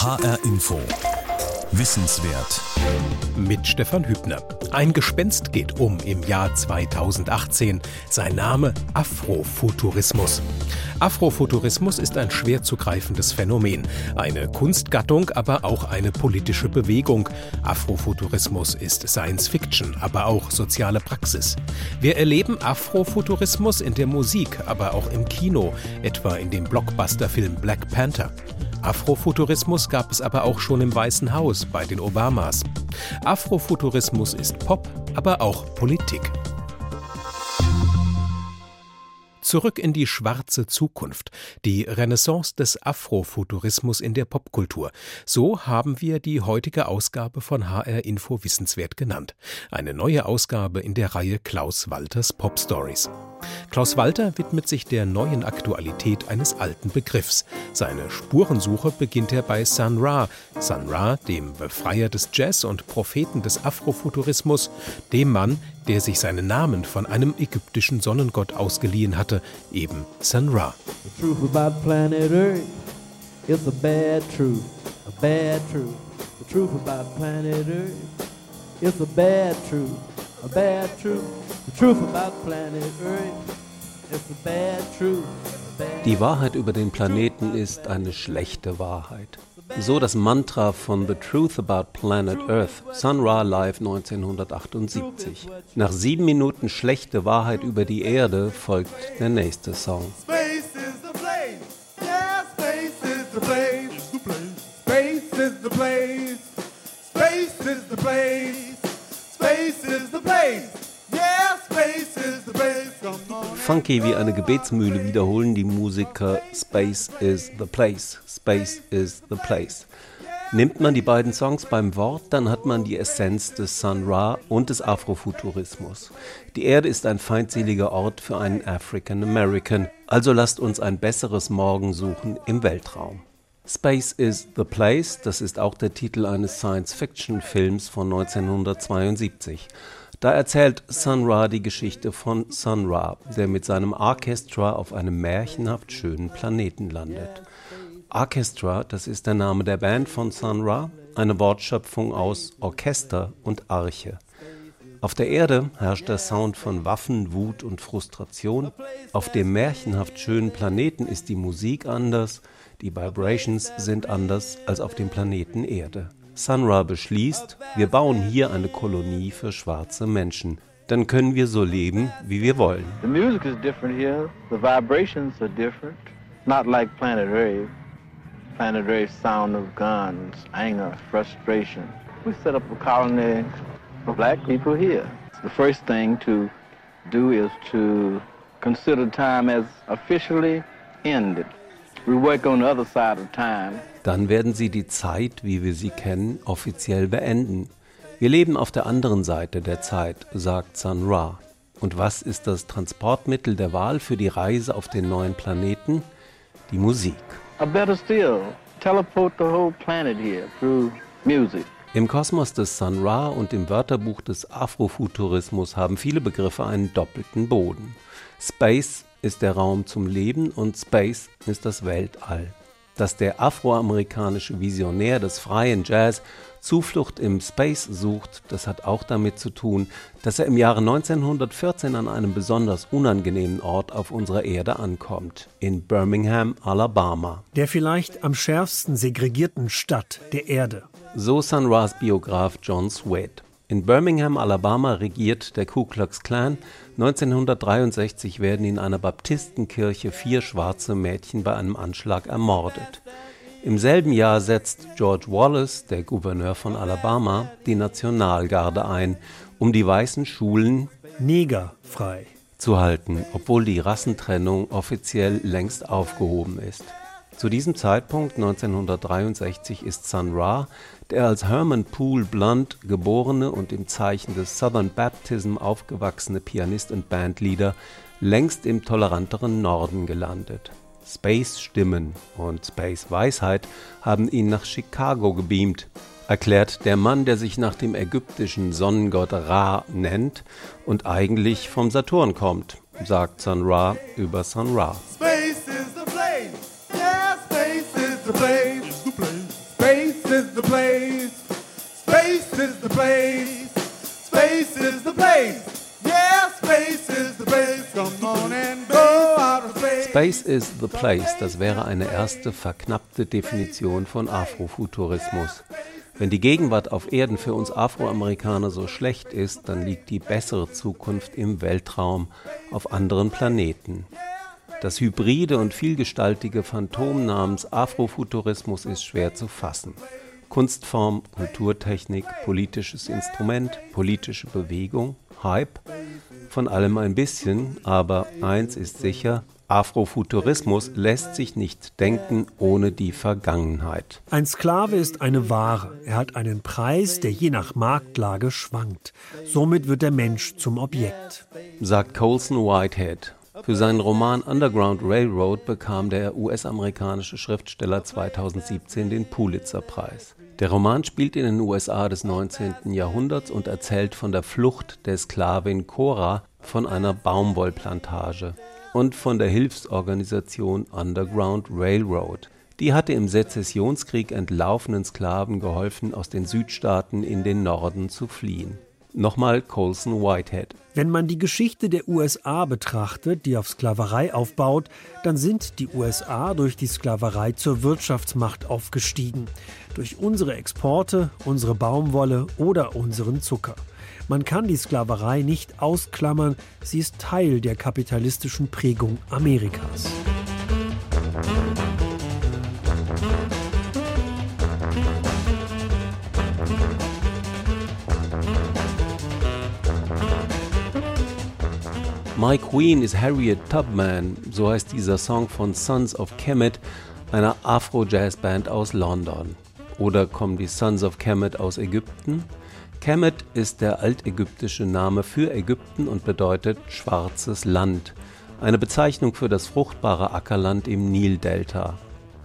HR Info. Wissenswert. Mit Stefan Hübner. Ein Gespenst geht um im Jahr 2018. Sein Name Afrofuturismus. Afrofuturismus ist ein schwer zu greifendes Phänomen. Eine Kunstgattung, aber auch eine politische Bewegung. Afrofuturismus ist Science Fiction, aber auch soziale Praxis. Wir erleben Afrofuturismus in der Musik, aber auch im Kino, etwa in dem Blockbusterfilm Black Panther. Afrofuturismus gab es aber auch schon im Weißen Haus bei den Obamas. Afrofuturismus ist Pop, aber auch Politik. Zurück in die schwarze Zukunft, die Renaissance des Afrofuturismus in der Popkultur. So haben wir die heutige Ausgabe von HR Info Wissenswert genannt. Eine neue Ausgabe in der Reihe Klaus Walters Pop Stories. Klaus Walter widmet sich der neuen Aktualität eines alten Begriffs. Seine Spurensuche beginnt er bei Sun Ra. Sun Ra, dem Befreier des Jazz und Propheten des Afrofuturismus, dem Mann, der sich seinen Namen von einem ägyptischen Sonnengott ausgeliehen hatte, eben Sun Ra. The truth about planet Earth is a bad truth, a bad truth. The truth about planet Earth is a bad truth, a bad truth. The truth about planet Earth is a bad truth. Die Wahrheit über den Planeten ist eine schlechte Wahrheit. So das Mantra von The Truth About Planet Earth, Sun Ra Live 1978. Nach sieben Minuten schlechte Wahrheit über die Erde folgt der nächste Song. Space Funky wie eine Gebetsmühle wiederholen die Musiker Space is the place. Space is the place. Nimmt man die beiden Songs beim Wort, dann hat man die Essenz des Sun Ra und des Afrofuturismus. Die Erde ist ein feindseliger Ort für einen African American, also lasst uns ein besseres Morgen suchen im Weltraum. Space is the Place, das ist auch der Titel eines Science-Fiction-Films von 1972. Da erzählt Sun Ra die Geschichte von Sun Ra, der mit seinem Orchestra auf einem märchenhaft schönen Planeten landet. Orchestra, das ist der Name der Band von Sun Ra, eine Wortschöpfung aus Orchester und Arche. Auf der Erde herrscht der Sound von Waffen, Wut und Frustration. Auf dem märchenhaft schönen Planeten ist die Musik anders, die Vibrations sind anders als auf dem Planeten Erde. Sun Ra beschließt, wir bauen hier eine Kolonie für schwarze Menschen. Dann können wir so leben, wie wir wollen. The music is different here. The vibrations are different. Not like planet Earth. planet Earth sound of guns, anger, frustration. We set up a colony for black people here. The first thing to do is to consider time as officially ended. We work on the other side of time. Dann werden sie die Zeit, wie wir sie kennen, offiziell beenden. Wir leben auf der anderen Seite der Zeit, sagt Sun Ra. Und was ist das Transportmittel der Wahl für die Reise auf den neuen Planeten? Die Musik. Or better still, teleport the whole planet here through music. Im Kosmos des Sun Ra und im Wörterbuch des Afrofuturismus haben viele Begriffe einen doppelten Boden. Space ist der Raum zum Leben und Space ist das Weltall dass der afroamerikanische Visionär des freien Jazz Zuflucht im Space sucht, das hat auch damit zu tun, dass er im Jahre 1914 an einem besonders unangenehmen Ort auf unserer Erde ankommt, in Birmingham, Alabama. Der vielleicht am schärfsten segregierten Stadt der Erde. So Sun Ra's Biograf John Sweat. In Birmingham, Alabama regiert der Ku Klux Klan. 1963 werden in einer Baptistenkirche vier schwarze Mädchen bei einem Anschlag ermordet. Im selben Jahr setzt George Wallace, der Gouverneur von Alabama, die Nationalgarde ein, um die weißen Schulen negerfrei zu halten, obwohl die Rassentrennung offiziell längst aufgehoben ist. Zu diesem Zeitpunkt 1963 ist Sun Ra, der als Herman Poole Blunt geborene und im Zeichen des Southern Baptism aufgewachsene Pianist und Bandleader, längst im toleranteren Norden gelandet. Space-Stimmen und Space-Weisheit haben ihn nach Chicago gebeamt, erklärt der Mann, der sich nach dem ägyptischen Sonnengott Ra nennt und eigentlich vom Saturn kommt, sagt Sun Ra über Sun Ra. Space. Space is the place. Yeah, space is the place. Come on and go out of space. Space is the place, das wäre eine erste verknappte Definition von Afrofuturismus. Wenn die Gegenwart auf Erden für uns Afroamerikaner so schlecht ist, dann liegt die bessere Zukunft im Weltraum auf anderen Planeten. Das hybride und vielgestaltige Phantom namens Afrofuturismus ist schwer zu fassen. Kunstform, Kulturtechnik, politisches Instrument, politische Bewegung, Hype, von allem ein bisschen, aber eins ist sicher, Afrofuturismus lässt sich nicht denken ohne die Vergangenheit. Ein Sklave ist eine Ware. Er hat einen Preis, der je nach Marktlage schwankt. Somit wird der Mensch zum Objekt. Sagt Colson Whitehead. Für seinen Roman Underground Railroad bekam der US-amerikanische Schriftsteller 2017 den Pulitzer-Preis. Der Roman spielt in den USA des 19. Jahrhunderts und erzählt von der Flucht der Sklavin Cora von einer Baumwollplantage und von der Hilfsorganisation Underground Railroad. Die hatte im Sezessionskrieg entlaufenen Sklaven geholfen, aus den Südstaaten in den Norden zu fliehen. Nochmal Colson Whitehead. Wenn man die Geschichte der USA betrachtet, die auf Sklaverei aufbaut, dann sind die USA durch die Sklaverei zur Wirtschaftsmacht aufgestiegen. Durch unsere Exporte, unsere Baumwolle oder unseren Zucker. Man kann die Sklaverei nicht ausklammern, sie ist Teil der kapitalistischen Prägung Amerikas. My Queen is Harriet Tubman, so heißt dieser Song von Sons of Kemet, einer Afro-Jazz-Band aus London. Oder kommen die Sons of Kemet aus Ägypten? Kemet ist der altägyptische Name für Ägypten und bedeutet schwarzes Land, eine Bezeichnung für das fruchtbare Ackerland im Nildelta.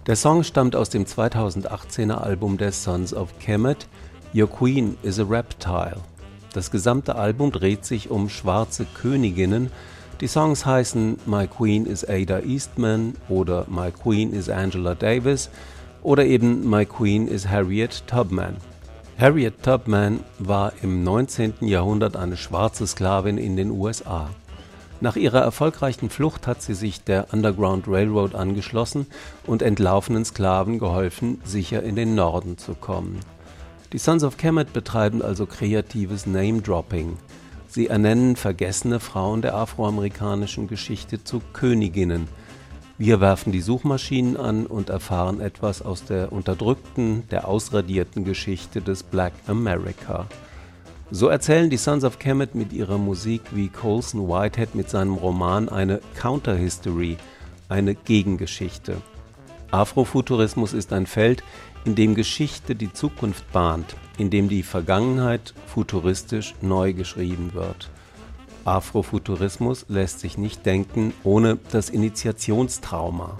Der Song stammt aus dem 2018er Album der Sons of Kemet, Your Queen is a Reptile. Das gesamte Album dreht sich um schwarze Königinnen. Die Songs heißen My Queen is Ada Eastman oder My Queen is Angela Davis oder eben My Queen is Harriet Tubman. Harriet Tubman war im 19. Jahrhundert eine schwarze Sklavin in den USA. Nach ihrer erfolgreichen Flucht hat sie sich der Underground Railroad angeschlossen und entlaufenen Sklaven geholfen, sicher in den Norden zu kommen. Die Sons of Kemet betreiben also kreatives Name-Dropping. Sie ernennen vergessene Frauen der afroamerikanischen Geschichte zu Königinnen – wir werfen die Suchmaschinen an und erfahren etwas aus der unterdrückten, der ausradierten Geschichte des Black America. So erzählen die Sons of Kemet mit ihrer Musik wie Colson Whitehead mit seinem Roman eine Counterhistory, eine Gegengeschichte. Afrofuturismus ist ein Feld, in dem Geschichte die Zukunft bahnt, in dem die Vergangenheit futuristisch neu geschrieben wird. Afrofuturismus lässt sich nicht denken ohne das Initiationstrauma.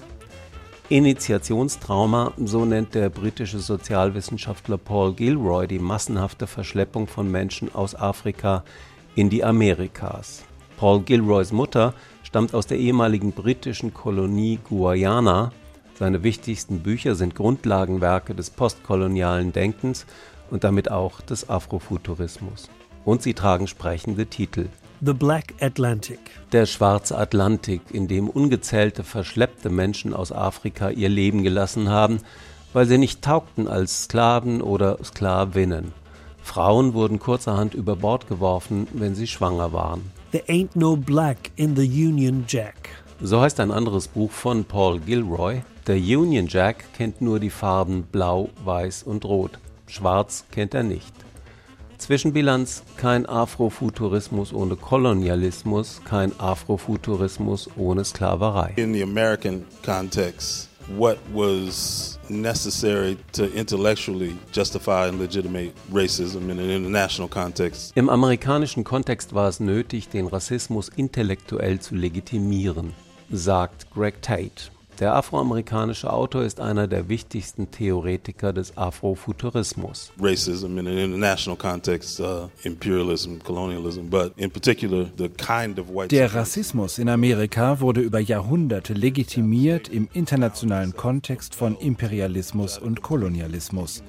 Initiationstrauma, so nennt der britische Sozialwissenschaftler Paul Gilroy die massenhafte Verschleppung von Menschen aus Afrika in die Amerikas. Paul Gilroys Mutter stammt aus der ehemaligen britischen Kolonie Guyana. Seine wichtigsten Bücher sind Grundlagenwerke des postkolonialen Denkens und damit auch des Afrofuturismus. Und sie tragen sprechende Titel. The Black Atlantic. Der schwarze Atlantik, in dem ungezählte verschleppte Menschen aus Afrika ihr Leben gelassen haben, weil sie nicht taugten als Sklaven oder Sklavinnen. Frauen wurden kurzerhand über Bord geworfen, wenn sie schwanger waren. There ain't no black in the Union Jack. So heißt ein anderes Buch von Paul Gilroy. Der Union Jack kennt nur die Farben Blau, Weiß und Rot. Schwarz kennt er nicht. Zwischenbilanz: Kein Afrofuturismus ohne Kolonialismus, kein Afrofuturismus ohne Sklaverei. In the American context, what was necessary to intellectually justify and legitimate racism in an international context? Im amerikanischen Kontext war es nötig, den Rassismus intellektuell zu legitimieren, sagt Greg Tate. Der afroamerikanische Autor ist einer der wichtigsten Theoretiker des Afrofuturismus. Racism in an international context, uh, imperialism, colonialism, but in particular the kind of white Der Rassismus in Amerika wurde über Jahrhunderte legitimiert im internationalen Kontext von Imperialismus und Kolonialismus.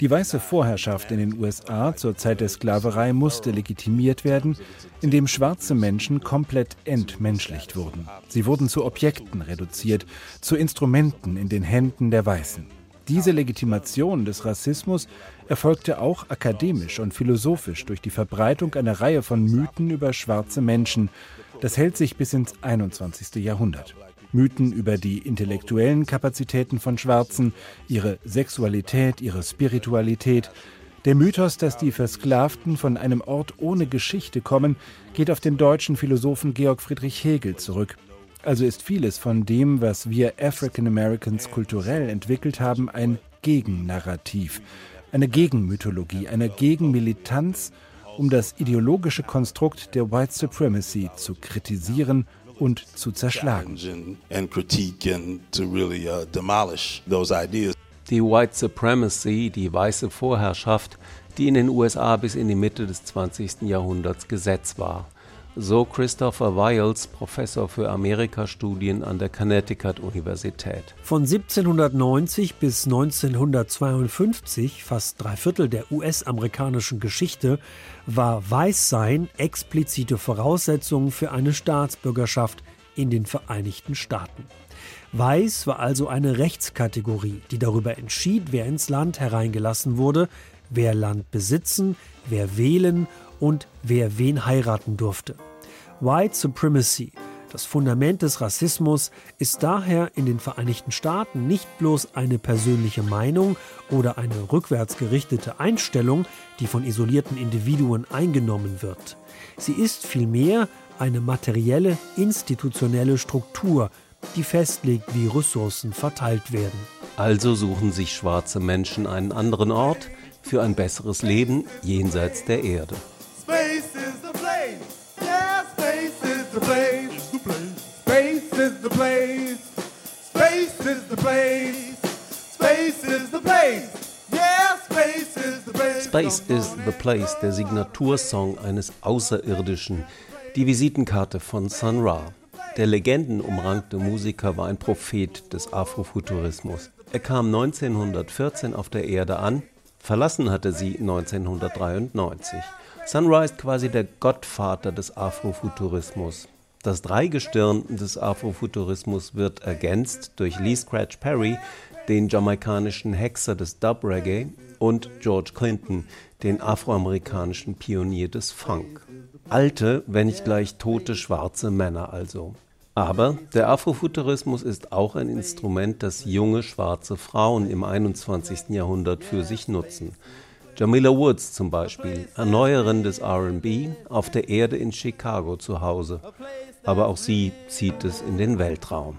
Die weiße Vorherrschaft in den USA zur Zeit der Sklaverei musste legitimiert werden, indem schwarze Menschen komplett entmenschlicht wurden. Sie wurden zu Objekten reduziert, zu Instrumenten in den Händen der Weißen. Diese Legitimation des Rassismus erfolgte auch akademisch und philosophisch durch die Verbreitung einer Reihe von Mythen über schwarze Menschen. Das hält sich bis ins 21. Jahrhundert. Mythen über die intellektuellen Kapazitäten von Schwarzen, ihre Sexualität, ihre Spiritualität. Der Mythos, dass die Versklavten von einem Ort ohne Geschichte kommen, geht auf den deutschen Philosophen Georg Friedrich Hegel zurück. Also ist vieles von dem, was wir African Americans kulturell entwickelt haben, ein Gegennarrativ, eine Gegenmythologie, eine Gegenmilitanz, um das ideologische Konstrukt der White Supremacy zu kritisieren und zu zerschlagen. Die White Supremacy, die weiße Vorherrschaft, die in den USA bis in die Mitte des 20. Jahrhunderts Gesetz war. So Christopher Wiles, Professor für Amerikastudien an der Connecticut-Universität. Von 1790 bis 1952, fast drei Viertel der US-amerikanischen Geschichte, war Weißsein explizite Voraussetzung für eine Staatsbürgerschaft in den Vereinigten Staaten. Weiß war also eine Rechtskategorie, die darüber entschied, wer ins Land hereingelassen wurde, wer Land besitzen, wer wählen und wer wen heiraten durfte. White Supremacy, das Fundament des Rassismus, ist daher in den Vereinigten Staaten nicht bloß eine persönliche Meinung oder eine rückwärtsgerichtete Einstellung, die von isolierten Individuen eingenommen wird. Sie ist vielmehr eine materielle, institutionelle Struktur, die festlegt, wie Ressourcen verteilt werden. Also suchen sich schwarze Menschen einen anderen Ort für ein besseres Leben jenseits der Erde. Space is the place, der Signatursong eines Außerirdischen, die Visitenkarte von Sun Ra. Der legendenumrankte Musiker war ein Prophet des Afrofuturismus. Er kam 1914 auf der Erde an, verlassen hatte sie 1993. Sunrise quasi der Gottvater des Afrofuturismus. Das Dreigestirn des Afrofuturismus wird ergänzt durch Lee Scratch Perry, den jamaikanischen Hexer des Dub Reggae, und George Clinton, den afroamerikanischen Pionier des Funk. Alte, wenn nicht gleich tote schwarze Männer also. Aber der Afrofuturismus ist auch ein Instrument, das junge schwarze Frauen im 21. Jahrhundert für sich nutzen. Jamila Woods zum Beispiel, Erneuerin des RB, auf der Erde in Chicago zu Hause. Aber auch sie zieht es in den Weltraum.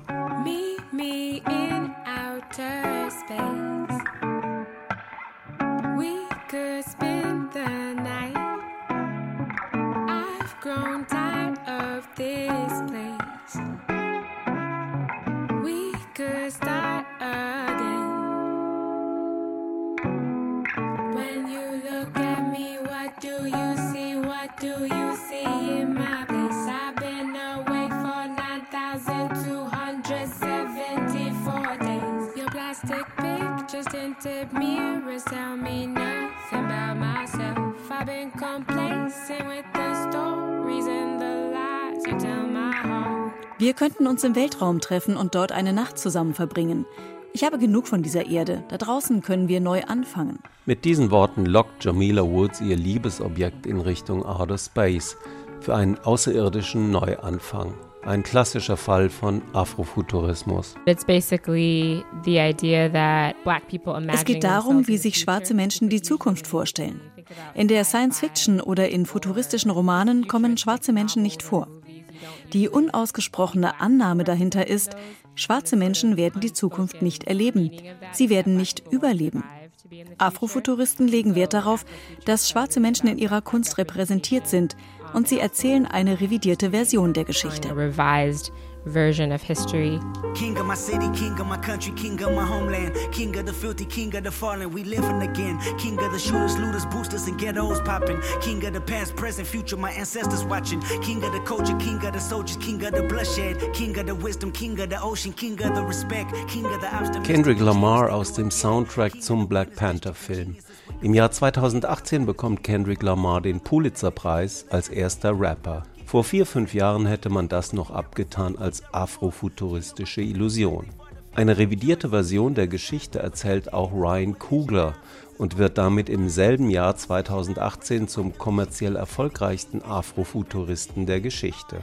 Könnten uns im Weltraum treffen und dort eine Nacht zusammen verbringen. Ich habe genug von dieser Erde. Da draußen können wir neu anfangen. Mit diesen Worten lockt Jamila Woods ihr Liebesobjekt in Richtung Outer Space für einen außerirdischen Neuanfang. Ein klassischer Fall von Afrofuturismus. Es geht darum, wie sich schwarze Menschen die Zukunft vorstellen. In der Science Fiction oder in futuristischen Romanen kommen schwarze Menschen nicht vor. Die unausgesprochene Annahme dahinter ist, schwarze Menschen werden die Zukunft nicht erleben. Sie werden nicht überleben. Afrofuturisten legen Wert darauf, dass schwarze Menschen in ihrer Kunst repräsentiert sind und sie erzählen eine revidierte Version der Geschichte version of history. King of my city, king of my country, king of my homeland, king of the filthy, king of the fallen, we living again. King of the shooters, looters, boosters, and ghettos popping. King of the past, present, future, my ancestors watching. King of the culture, king of the soldiers, king of the bloodshed, king of the wisdom, king of the ocean, king of the respect, king of the Kendrick Lamar aus dem Soundtrack zum Black Panther Film. Im Jahr 2018 bekommt Kendrick Lamar den Pulitzer-Preis als erster Rapper. Vor vier, fünf Jahren hätte man das noch abgetan als afrofuturistische Illusion. Eine revidierte Version der Geschichte erzählt auch Ryan Coogler und wird damit im selben Jahr 2018 zum kommerziell erfolgreichsten Afrofuturisten der Geschichte.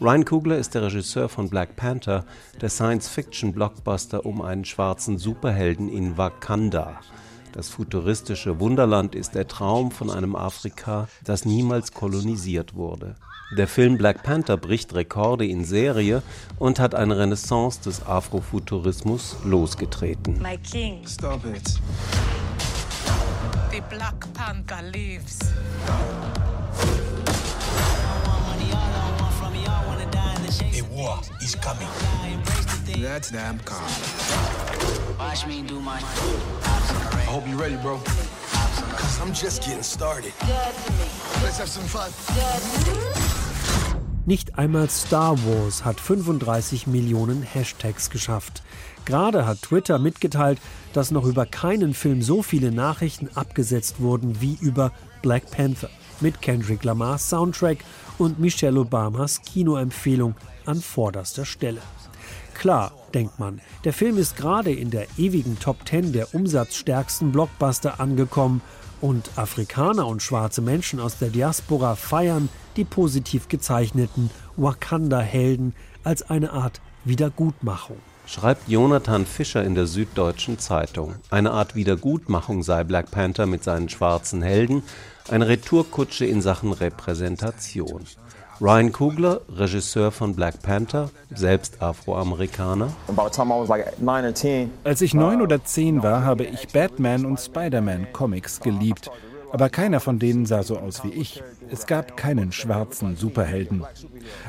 Ryan Coogler ist der Regisseur von Black Panther, der Science-Fiction-Blockbuster um einen schwarzen Superhelden in Wakanda. Das futuristische Wunderland ist der Traum von einem Afrika, das niemals kolonisiert wurde. Der Film Black Panther bricht Rekorde in Serie und hat eine Renaissance des Afrofuturismus losgetreten. My king. Stop it. The Black Panther lives. A war is coming. That's damn calm. Watch me do my. I hope you're ready, bro. Cause I'm just getting started. Let's have some fun. Nicht einmal Star Wars hat 35 Millionen Hashtags geschafft. Gerade hat Twitter mitgeteilt, dass noch über keinen Film so viele Nachrichten abgesetzt wurden wie über Black Panther mit Kendrick Lamars Soundtrack und Michelle Obamas Kinoempfehlung an vorderster Stelle. Klar, denkt man, der Film ist gerade in der ewigen Top 10 der umsatzstärksten Blockbuster angekommen und Afrikaner und schwarze Menschen aus der Diaspora feiern die positiv gezeichneten Wakanda-Helden als eine Art Wiedergutmachung. Schreibt Jonathan Fischer in der Süddeutschen Zeitung. Eine Art Wiedergutmachung sei Black Panther mit seinen schwarzen Helden eine Retourkutsche in Sachen Repräsentation. Ryan Coogler, Regisseur von Black Panther, selbst Afroamerikaner. Als ich neun oder zehn war, habe ich Batman und Spider-Man Comics geliebt. Aber keiner von denen sah so aus wie ich. Es gab keinen schwarzen Superhelden.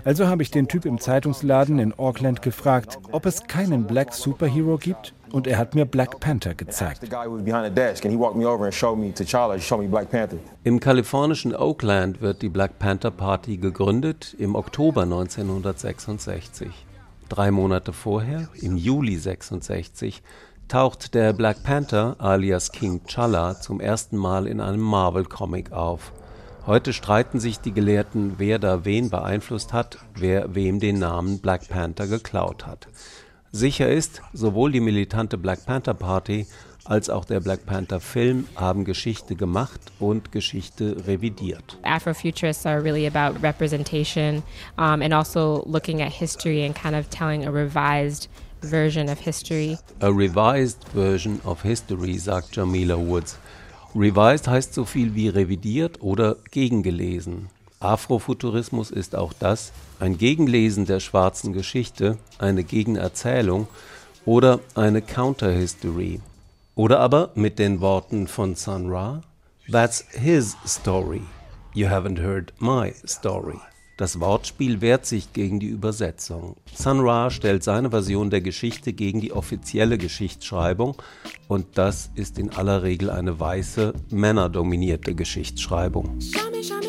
Also habe ich den Typ im Zeitungsladen in Auckland gefragt, ob es keinen Black Superhero gibt und er hat mir Black Panther gezeigt. Im kalifornischen Oakland wird die Black Panther Party gegründet im Oktober 1966. Drei Monate vorher, im Juli 66, taucht der Black Panther alias King Challa zum ersten Mal in einem Marvel-Comic auf. Heute streiten sich die Gelehrten, wer da wen beeinflusst hat, wer wem den Namen Black Panther geklaut hat. Sicher ist, sowohl die militante Black Panther Party als auch der Black Panther Film haben Geschichte gemacht und Geschichte revidiert. Afrofuturists are really about representation um, and also looking at history and kind of telling a revised version of history. A revised version of history, sagt Jamila Woods. Revised heißt so viel wie revidiert oder gegengelesen. Afrofuturismus ist auch das, ein Gegenlesen der schwarzen Geschichte, eine Gegenerzählung oder eine Counterhistory. Oder aber mit den Worten von Sun Ra, That's his story. You haven't heard my story. Das Wortspiel wehrt sich gegen die Übersetzung. Sun Ra stellt seine Version der Geschichte gegen die offizielle Geschichtsschreibung und das ist in aller Regel eine weiße, männerdominierte Geschichtsschreibung. Show me,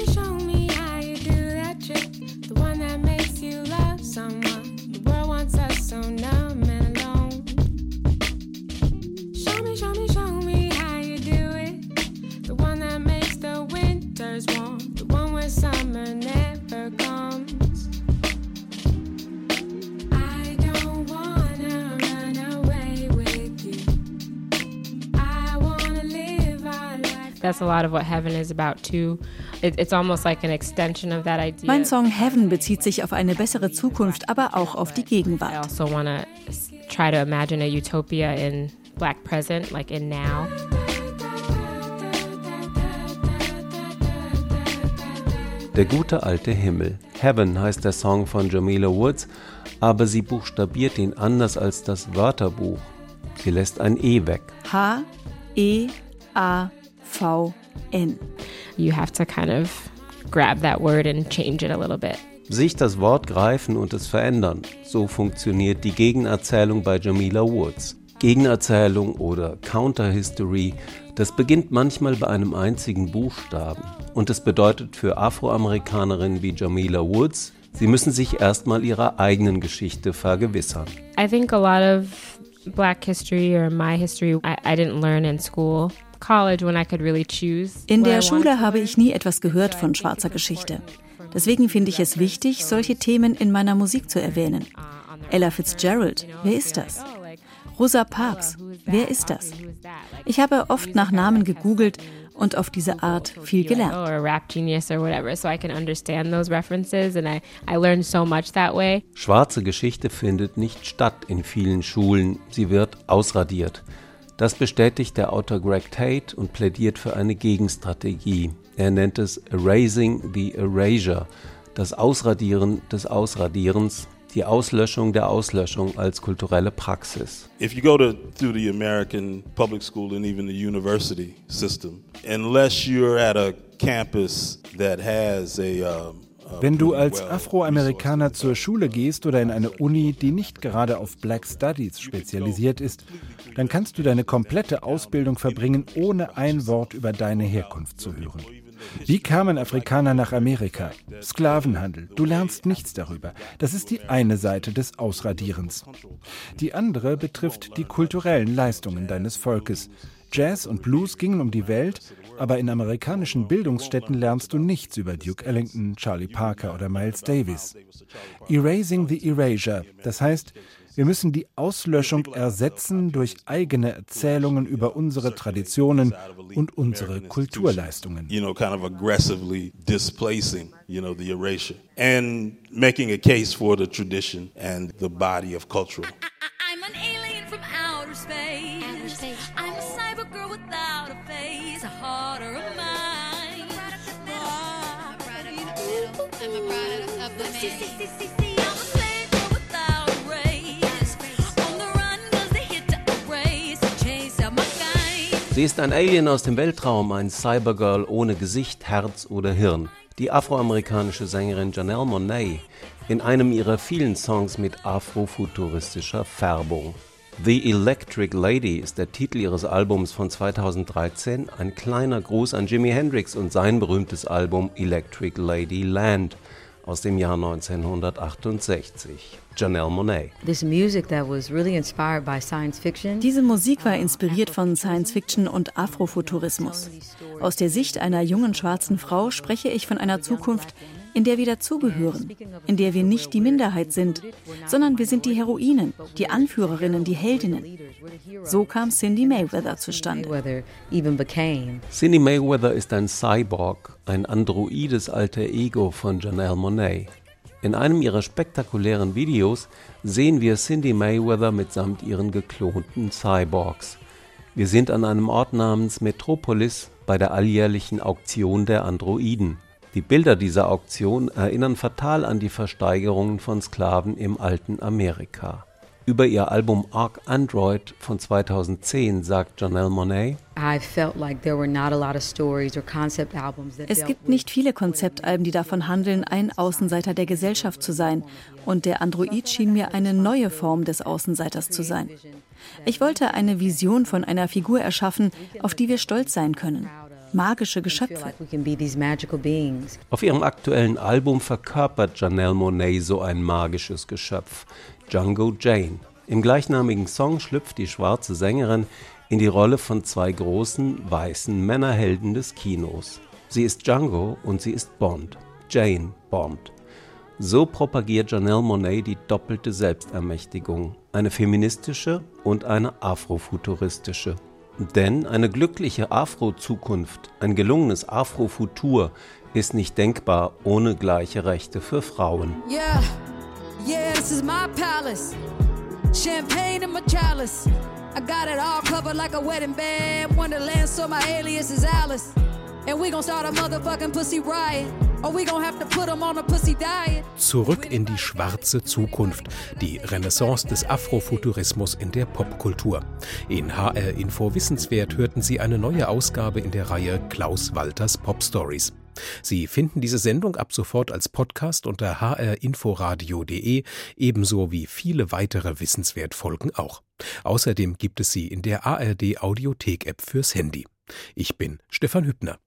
That's a lot of what heaven is about too. It, it's almost like an extension of that idea. Mein Song Heaven bezieht sich auf eine bessere Zukunft, aber auch auf die Gegenwart. I also want to try to imagine a utopia in black present, like in now. Der gute alte Himmel. Heaven heißt der Song von Jamila Woods, aber sie buchstabiert ihn anders als das Wörterbuch. Sie lässt ein E weg. H, E, A, VN. You have to kind of grab that word and change it a little bit. Sich das Wort greifen und es verändern. So funktioniert die Gegenerzählung bei Jamila Woods. Gegenerzählung oder Counterhistory, das beginnt manchmal bei einem einzigen Buchstaben. Und es bedeutet für Afroamerikanerinnen wie Jamila Woods, sie müssen sich erstmal ihrer eigenen Geschichte vergewissern. I think a lot of black history or my history I, I didn't learn in school. In der Schule habe ich nie etwas gehört von schwarzer Geschichte. Deswegen finde ich es wichtig, solche Themen in meiner Musik zu erwähnen. Ella Fitzgerald, wer ist das? Rosa Parks, wer ist das? Ich habe oft nach Namen gegoogelt und auf diese Art viel gelernt. Schwarze Geschichte findet nicht statt in vielen Schulen, sie wird ausradiert. Das bestätigt der Autor Greg Tate und plädiert für eine Gegenstrategie. Er nennt es Erasing the Erasure, das Ausradieren des Ausradierens, die Auslöschung der Auslöschung als kulturelle Praxis. If you go to through the American public school and even the university system, unless you're at a campus that has a um, wenn du als Afroamerikaner zur Schule gehst oder in eine Uni, die nicht gerade auf Black Studies spezialisiert ist, dann kannst du deine komplette Ausbildung verbringen, ohne ein Wort über deine Herkunft zu hören. Wie kamen Afrikaner nach Amerika? Sklavenhandel. Du lernst nichts darüber. Das ist die eine Seite des Ausradierens. Die andere betrifft die kulturellen Leistungen deines Volkes. Jazz und Blues gingen um die Welt, aber in amerikanischen Bildungsstätten lernst du nichts über Duke Ellington, Charlie Parker oder Miles Davis. Erasing the Erasure, das heißt, wir müssen die Auslöschung ersetzen durch eigene Erzählungen über unsere Traditionen und unsere Kulturleistungen. You know, kind of aggressively displacing, you know, the erasure and making a case for the tradition and the body of culture. I'm an alien from outer space. Outer space. I'm girl without a face, a heart or a mind. I'm a product of the man. Sie ist ein Alien aus dem Weltraum, ein Cybergirl ohne Gesicht, Herz oder Hirn. Die afroamerikanische Sängerin Janelle Monet in einem ihrer vielen Songs mit afrofuturistischer Färbung. The Electric Lady ist der Titel ihres Albums von 2013, ein kleiner Gruß an Jimi Hendrix und sein berühmtes Album Electric Lady Land aus dem Jahr 1968. Janelle Monet. Diese Musik war inspiriert von Science Fiction und Afrofuturismus. Aus der Sicht einer jungen schwarzen Frau spreche ich von einer Zukunft, in der wir dazugehören, in der wir nicht die Minderheit sind, sondern wir sind die Heroinen, die Anführerinnen, die Heldinnen. So kam Cindy Mayweather zustande. Cindy Mayweather ist ein Cyborg, ein androides alter Ego von Janelle Monet. In einem ihrer spektakulären Videos sehen wir Cindy Mayweather mitsamt ihren geklonten Cyborgs. Wir sind an einem Ort namens Metropolis bei der alljährlichen Auktion der Androiden. Die Bilder dieser Auktion erinnern fatal an die Versteigerungen von Sklaven im alten Amerika. Über ihr Album Arc Android von 2010 sagt Janelle Monet, es gibt nicht viele Konzeptalben, die davon handeln, ein Außenseiter der Gesellschaft zu sein. Und der Android schien mir eine neue Form des Außenseiters zu sein. Ich wollte eine Vision von einer Figur erschaffen, auf die wir stolz sein können magische Geschöpfe. Auf ihrem aktuellen Album verkörpert Janelle Monet so ein magisches Geschöpf, Django Jane. Im gleichnamigen Song schlüpft die schwarze Sängerin in die Rolle von zwei großen weißen Männerhelden des Kinos. Sie ist Django und sie ist Bond, Jane Bond. So propagiert Janelle Monet die doppelte Selbstermächtigung, eine feministische und eine afrofuturistische. Denn eine glückliche Afro-Zukunft, ein gelungenes Afro-Futur ist nicht denkbar ohne gleiche Rechte für Frauen. Yeah, yeah, this is my palace. Champagne in my chalice. I got it all covered like a wedding band. Wonderland, so my alias is Alice. And we gon' start a motherfucking pussy riot. Zurück in die schwarze Zukunft, die Renaissance des Afrofuturismus in der Popkultur. In HR Info Wissenswert hörten Sie eine neue Ausgabe in der Reihe Klaus Walters Pop Stories. Sie finden diese Sendung ab sofort als Podcast unter hrinforadio.de, ebenso wie viele weitere Wissenswertfolgen auch. Außerdem gibt es sie in der ARD Audiothek App fürs Handy. Ich bin Stefan Hübner.